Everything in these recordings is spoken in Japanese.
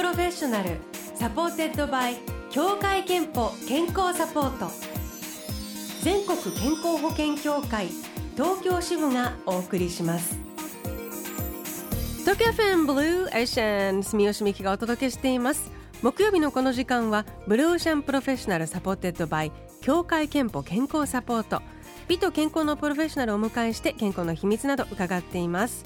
Professional supported by 協会けんぽ健康サポート。全国健康保険協会東京支部がお送りします。東京 FM Blue Ocean 住吉美紀がお届けしています。木曜日のこの時間は Blue Ocean Professional supported by 協会けんぽ健康サポート。美と健康のプロフェッショナルをお迎えして健康の秘密など伺っています。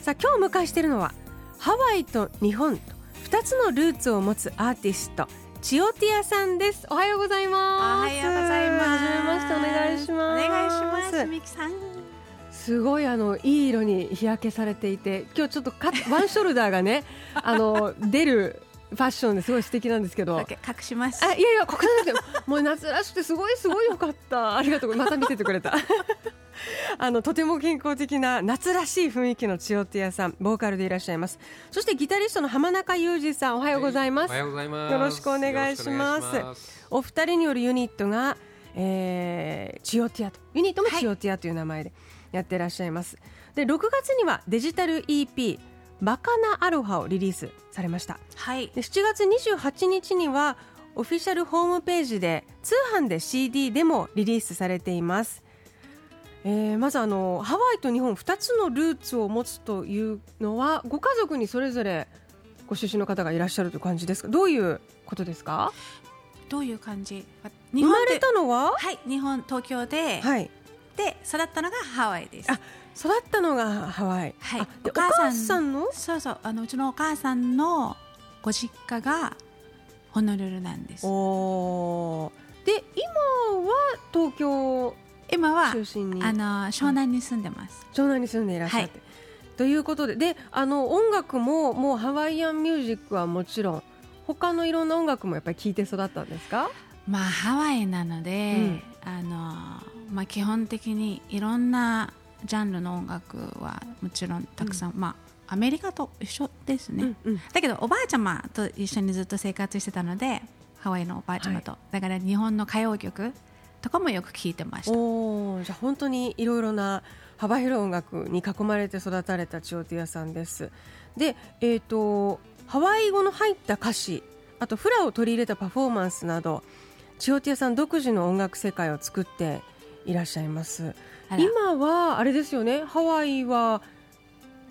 さあ今日お迎えしているのはハワイと日本と2つのルーツを持つアーティストチオティアさんですおはようございますおはようございますはじめましてお願いしますお願いしますミキさんすごいあのいい色に日焼けされていて今日ちょっとカ ワンショルダーがねあの出るファッションですごい素敵なんですけど。隠します。あ、いやいや、隠さなくても、もう夏らしくて、すごいすごい良かった。ありがとう、また見せてくれた。あのとても健康的な夏らしい雰囲気の千代手屋さんボーカルでいらっしゃいます。そしてギタリストの浜中裕二さんおはようございます、はい、おはようございます。よろしくお願いします。お二人によるユニットが、えー、チオティアとユニットもチオティアという名前でやってらっしゃいます、で6月にはデジタル EP バカナアロハをリリースされました。はい。で7月28日にはオフィシャルホームページで通販で CD でもリリースされていますえー、まずあのハワイと日本2つのルーツを持つというのはご家族にそれぞれご出身の方がいらっしゃるという感じですか？どういうことですか？どういう感じ？生まれたのは？はい日本東京で、はい、で育ったのがハワイです。あ育ったのがハワイ。はい。お母さんの？そうそうあのうちのお母さんのご実家がホノルルなんです。おで今は東京今は中心に。あの湘南に住んでます、湘南に住んでいらっしゃって、はい、ということで。であの音楽ももうハワイアンミュージックはもちろん他のいろんな音楽もやっぱり聴いて育ったんですか？まあハワイなので、うん、あのまあ、基本的にいろんなジャンルの音楽はもちろんたくさん、うん、まあアメリカと一緒ですね、うんうん、だけどおばあちゃまと一緒にずっと生活してたのでハワイのおばあちゃまと、はい、だから日本の歌謡曲とかもよく聞いてました。おじゃあ本当にいろいろな幅広い音楽に囲まれて育たれたチオティアさんです。で、えーと、ハワイ語の入った歌詞あとフラを取り入れたパフォーマンスなどチオティアさん独自の音楽世界を作っていらっしゃいます。今はあれですよねハワイは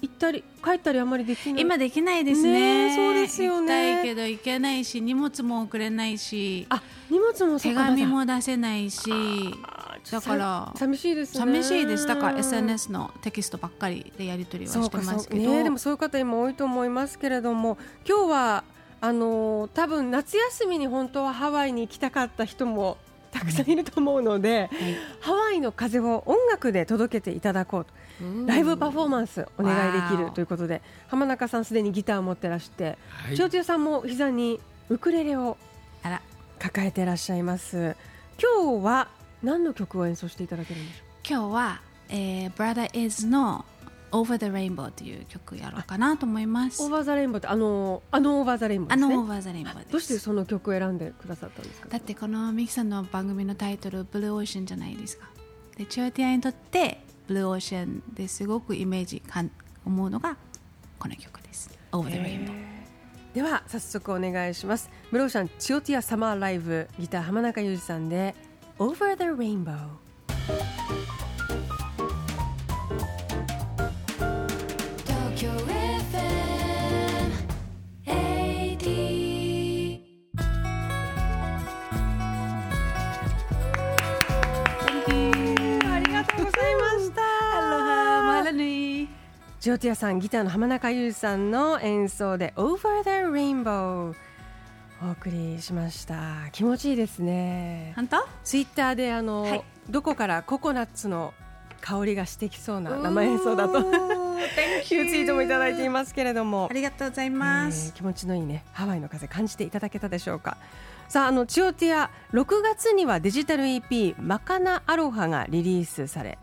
行ったり帰ったりあまりできない。今できないですね。そうですよね。行きたいけど行けないし荷物も送れないしあ荷物も手紙も出せないしだから寂しいです、ね、寂しいです。だから SNS のテキストばっかりでやり取りはしてますけど、ね、でもそういう方今多いと思いますけれども今日はあの多分夏休みに本当はハワイに行きたかった人もたくさんいると思うので、はい、ハワイの風を音楽で届けていただこうとライブパフォーマンスお願いできるということで浜中さんすでにギターを持ってらして千代千代さんも膝にウクレレを抱えていらっしゃいます今日は何の曲を演奏していただけるんでしょう？今日は、えー、Brother Iz の Over the Rainbow という曲やろうかなと思います。 Over the Rainbow ってあのあの Over the Rainbow、ね、あの Over the Rainbow です。どうしてその曲を選んでくださったんですか？だってこの美紀さんの番組のタイトル Blue Ocean じゃないですか。でチュアティアにとってブルーオーシャンですごくイメージかん思うのがこの曲です。Over the Rainbow。では早速お願いします。ブルーオーシャンチオティアサマーライブギター浜中裕二さんで Over the Rainbow。ジョーティアさんギターの浜中裕二さんの演奏で Over the Rainbow お送りしました。気持ちいいですね。本当？ツイッターであの、はい、どこからココナッツの香りがしてきそうな生演奏だと。いうツイートもいただいていますけれども。ありがとうございます、えー、気持ちのいいねハワイの風感じていただけたでしょうか。さああのチオティア6月にはデジタル EP マカナアロハがリリースされ、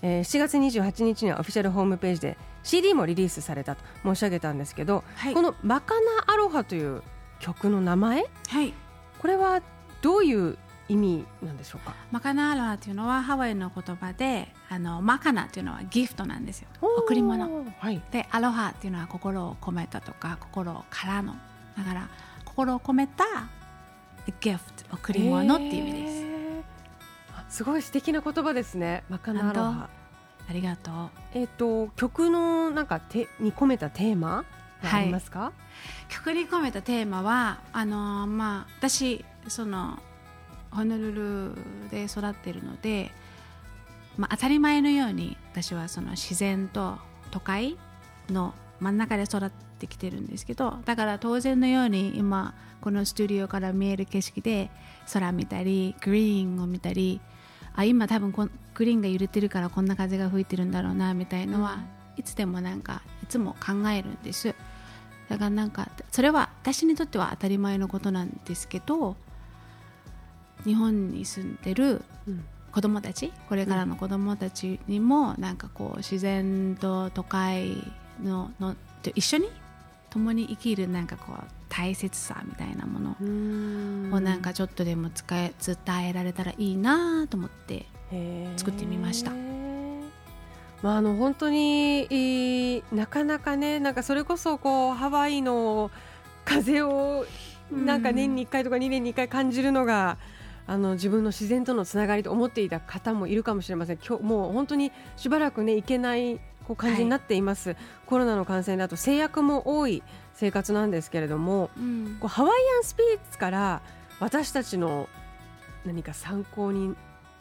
えー、7月28日にはオフィシャルホームページで CD もリリースされたと申し上げたんですけど、はい、このマカナアロハという曲の名前、はい、これはどういう意味なんでしょうか？マカナアロハというのはハワイの言葉であのマカナというのはギフトなんですよ。贈り物、はい、でアロハというのは心を込めたとか心からの。だから心を込めた gift 贈り物っていう意味です、へー。あすごい素敵な言葉ですね。マカナアロハありがとう。えっ、と曲のなんかてに込めたテーマがありますか、曲に込めたテーマはあのーまあ私そのホノルルで育っているので、まあ、当たり前のように私はその自然と都会の真ん中で育ってきてるんですけどだから当然のように今このスタジオから見える景色で空見たりグリーンを見たりあ今多分こんグリーンが揺れてるからこんな風が吹いてるんだろうなみたいのは、いつでもなんかいつも考えるんです。だからなんかそれは私にとっては当たり前のことなんですけど日本に住んでるうん。子供たちこれからの子供たちにもなんかこう自然と都会ののと一緒に共に生きるなんかこう大切さみたいなものをなんかちょっとでも使え伝えられたらいいなと思って作ってみました。まあ、あの本当にえーなかなかねなんかそれこそこうハワイの風をなんか年に1回とか2年に1回感じるのが、あの自分の自然とのつながりと思っていた方もいるかもしれません。今日もう本当にしばらくね行けないこう感じになっています、コロナの感染だと制約も多い生活なんですけれどもうん。こうハワイアンスピリッツから私たちの何か参考に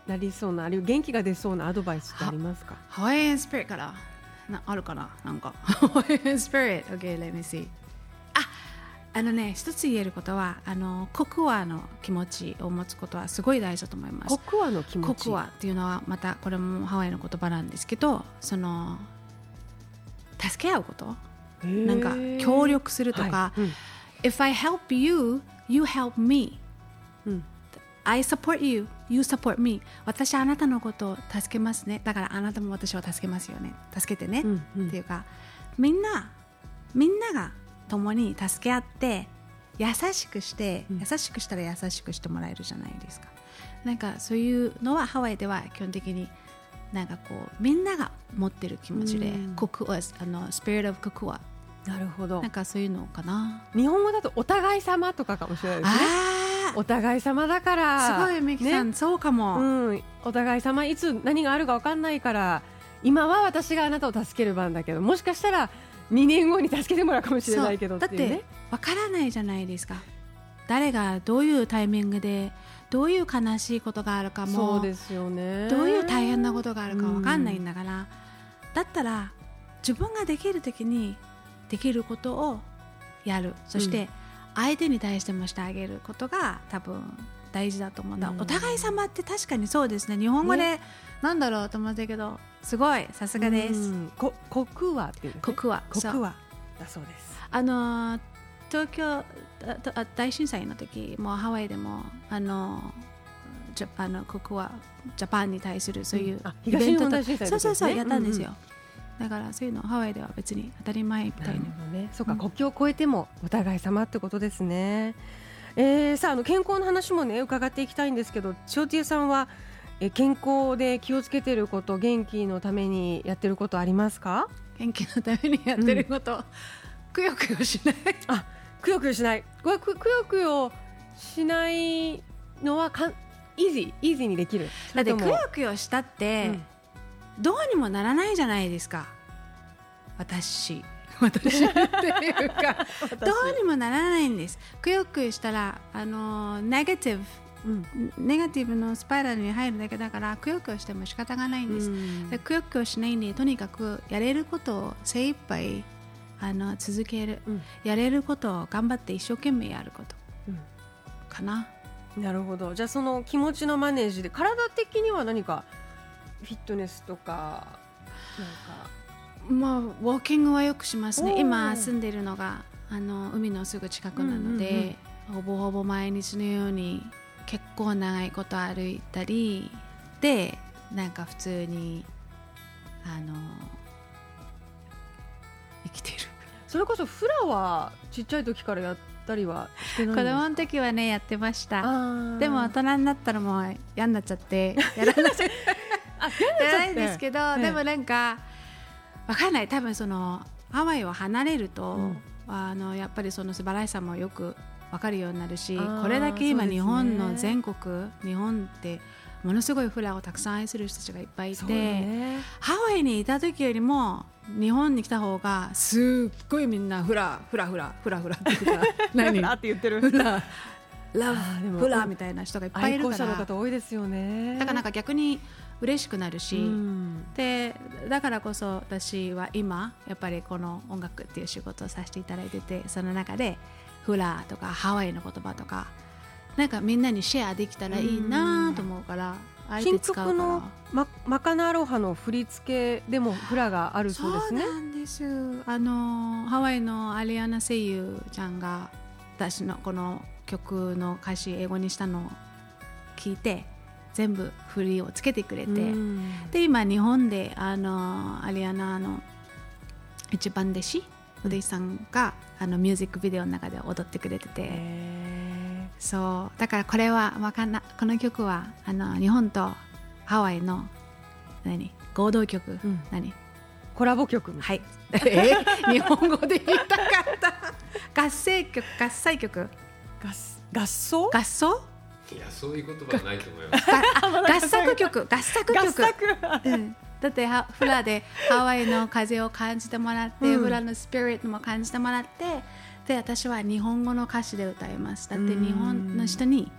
なりそうなあるいは元気が出そうなアドバイスってありますか？ハワイアンスピリットからなあるかな？なんか。ハワイアンスピリット OK let me see. ああのね一つ言えることはあのコクワの気持ちを持つことはすごい大事だと思います。コクワの気持ち？コクワっていうのはまたこれもハワイの言葉なんですけどその助け合うこと？なんか協力するとか、はい。うん。If I help you, you help me. うん。I support you, you support me. 私はあなたのことを助けますね。だからあなたも私を助けますよね。助けてね、うんうん。っていうかみんなみんなが共に助け合って優しくして、うん。優しくしたら優しくしてもらえるじゃないですか。なんかそういうのはハワイでは基本的になんかこうみんなが持ってる気持ちで、うん。コクワあのスピリットオブコクワなるほど。なんかそういうのかな。日本語だとお互い様とかかもしれないですね。あお互い様だから。すごいミキさん、ね。そうかも、うん、お互い様いつ何があるか分かんないから今は私があなたを助ける番だけどもしかしたら2年後に助けてもらうかもしれないけどそうだっっていうね。てわからないじゃないですか。誰がどういうタイミングでどういう悲しいことがあるかもそうですよね。どういう大変なことがあるかわかんないんだから、だったら自分ができる時にできることをやる。そして相手に対してもしてあげることが多分大事だと思うんだ、うん。お互い様って確かにそうですね。日本語で、なんだろうと思ったけどすごいさすがです、うん。こコクワっていうのね。コクワそう。コクワだそうです。あのー東京大震災の時もうハワイでもあのージャあのここはジャパンに対するそういうイベント東日本大震災の時そうそうそうやったんですよ、だからそういうのハワイでは別に当たり前みたいるほどね。そうか、うん国境を越えてもお互い様ってことですね、えー、さああの健康の話もね伺っていきたいんですけど塩ティエさんはえ健康で気をつけてること元気のためにやってることありますか？元気のためにやってること、くよくよしない。あくよくよしない。くくよくよしないのはかんイージーイージーにできる。だってくよくよしたって、うん。どうにもならないじゃないですか。私。私っていうか どうにもならないんです。くよくよしたらあのネガティブうん。ネガティブのスパイラルに入るだけだからくよくよしても仕方がないんです、うん。でくよくよしないんでとにかくやれることを精一杯あの続ける、うん。やれることを頑張って一生懸命やること。うん。かななるほど。じゃあその気持ちのマネージで体的には何かフィットネスとかなんか。まあウォーキングはよくしますね。今住んでるのがあの海のすぐ近くなので、ほぼほぼ毎日のように結構長いこと歩いたりでなんか普通にあの生きてる。それこそフラはちっちゃい時からやったりはしてないん子ですか？供の時はねやってました。でも大人になったらもう嫌になっちゃって やらないあやらないんですけど、ええ。でもなんかわかんない。多分そのハワイを離れると、うん。あのやっぱりその素晴らしさもよく分かるようになるしこれだけ今日本の全国、日本ってものすごいフラをたくさん愛する人たちがいっぱいいて、ね。ハワイにいた時よりも日本に来た方がすっごいみんなフラフラフラフラフラって言うから何？あって言ってる。フララブフラみたいな人がいっぱいい愛好者のるから方多いですよね。だからなんか逆に嬉しくなるし、うん。でだからこそ私は今やっぱりこの音楽っていう仕事をさせていただいててその中でフラとかハワイの言葉とかなんかみんなにシェアできたらいいなと思うからあえて新曲のママカナアロハの振り付けでもフラがあるそうですね。そうなんです。あのハワイのアリアナ声優ちゃんが私のこの曲の歌詞英語にしたのを聞いて全部振りをつけてくれて、うん。で今日本であのアリアナの一番弟子お弟子さんがあのミュージックビデオの中で踊ってくれてて、へそう。だからこれはわかんなこの曲はあの日本とハワイの何？合同曲、うん。何？ーコラボ曲はい。え？日本語で言いたかった。合成曲？合奏曲？合合奏？合奏？いやそういう言葉はないと思います。が 合作曲？合作曲？合作うん。だってはフラでハワイの風を感じてもらって、うん。フラのスピリットも感じてもらってで私は日本語の歌詞で歌いますだって日本の人に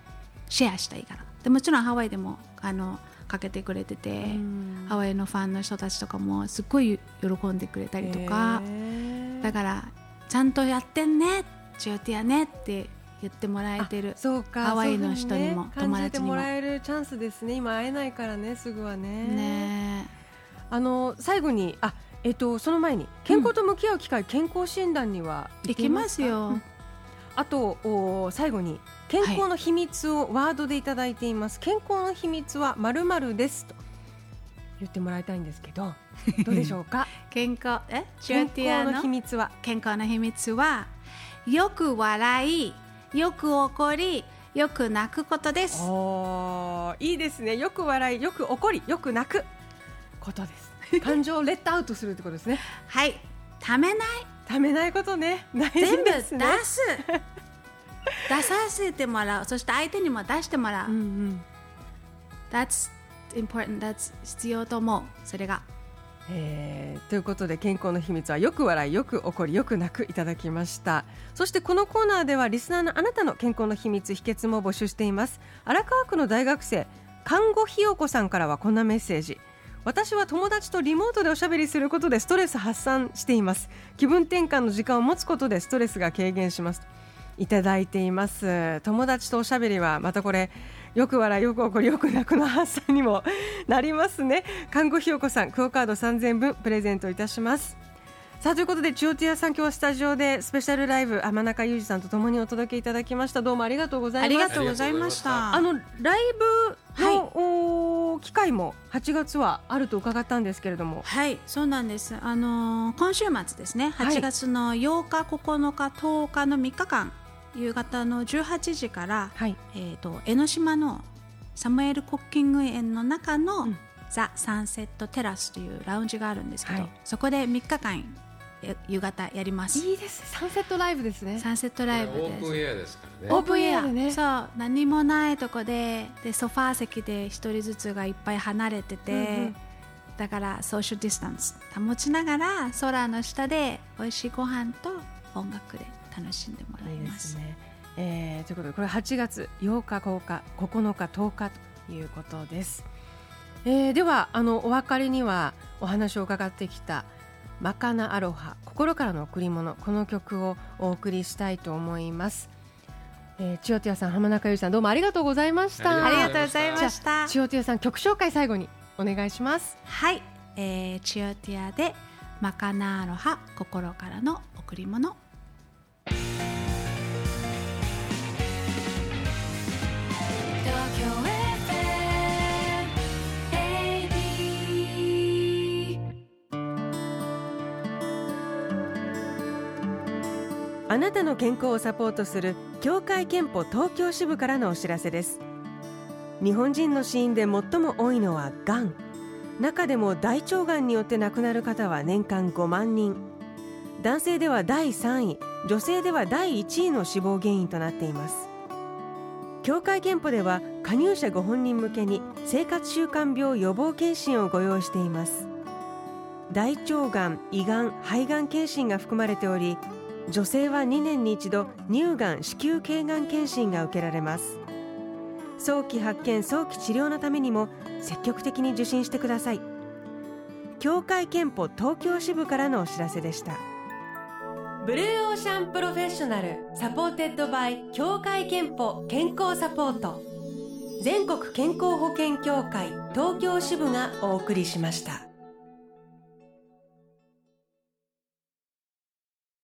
シェアしたいから。でもちろんハワイでもあのかけてくれてて、うん。ハワイのファンの人たちとかもすっごい喜んでくれたりとか、だからちゃんとやってんねチオティアねって言ってもらえてる。そうか。ハワイの人にも友達にも感じてもらえるチャンスですね。今会えないからねすぐはね。ね。あの最後にあえっとその前に健康と向き合う機会、健康診断には行ってい行きまますよ、うん。あとお最後に健康の秘密をワードでいただいています、健康の秘密はまるまるですと言ってもらいたいんですけど どうでしょうか？健康え？チ健康のの秘密は？健康の秘密はよく笑いよく怒りよく泣くことです。おーいいですね。よく笑いよく怒りよく泣くことです感情をレッドアウトするってことですね。はい。ためない。ためないことね。大事全部出ですね。す。出させてもらう。そして相手にも出してもらう、うんうん。That's important. That's 必要と思う。それが。えーということで健康の秘密はよく笑いよく怒りよく泣くいただきました。そしてこのコーナーではリスナーのあなたの健康の秘密秘訣も募集しています。荒川区の大学生看護ひよこさんからはこんなメッセージ私は友達とリモートでおしゃべりすることでストレス発散しています。気分転換の時間を持つことでストレスが軽減します。いただいています。友達とおしゃべりはまたこれよく笑いよく怒りよく泣くの発散にもなりますね看護ひよこさんクオカード3000分プレゼントいたしますさあということで千代ティアさん今日はスタジオでスペシャルライブ天中裕二さんとともにお届けいただきましたどうもありがとうございますりがとうございましたあのライブの、はい機会も8月はあると伺ったんですけれども。はいそうなんです。あのー今週末ですね。はい。8月の8日9日10日の3日間夕方の18時から、はい。えー、と江ノ島のサムエル・コッキング園の中の、うん。ザ・サンセット・テラスというラウンジがあるんですけど、はい。そこで3日間え夕方やります。いいですサンセットライブですね。サンセットライブオープンですエアですからね。オープンエアでね。そう何もないとこででソファー席で一人ずつがいっぱい離れてて、うんうん。だからソーシャルディスタンス保ちながら空の下で美味しいご飯と音楽で楽しんでもらいいいでますすね。えー、ということでこれ8月8日9日9日10日ということです。えー、ではあのお別れにはお話を伺ってきたマカナアロハ心からの贈り物この曲をお送りしたいと思います。えー、千代ティアさん浜中裕二さんどうもありがとうございました。ありがとうございました千代ティアさん曲紹介最後にお願いします。はい、えー、チオティアでマカナーロハ心からの贈り物あなたの健康をサポートする協会憲法東京支部からのお知らせです。日本人の死因で最も多いのはがん中でも大腸がんによって亡くなる方は年間5万人。男性では第3位。女性では第1位の死亡原因となっています。協会憲法では加入者ご本人向けに生活習慣病予防検診をご用意しています。大腸がん、胃がん、肺がん検診が含まれており女性は2年に一度乳がん子宮頸がん検診が受けられます。早期発見早期治療のためにも積極的に受診してください。協会けんぽ東京支部からのお知らせでした。 Blue Ocean Professional supported by 協会けんぽ健康サポート。全国健康保険協会東京支部がお送りしました。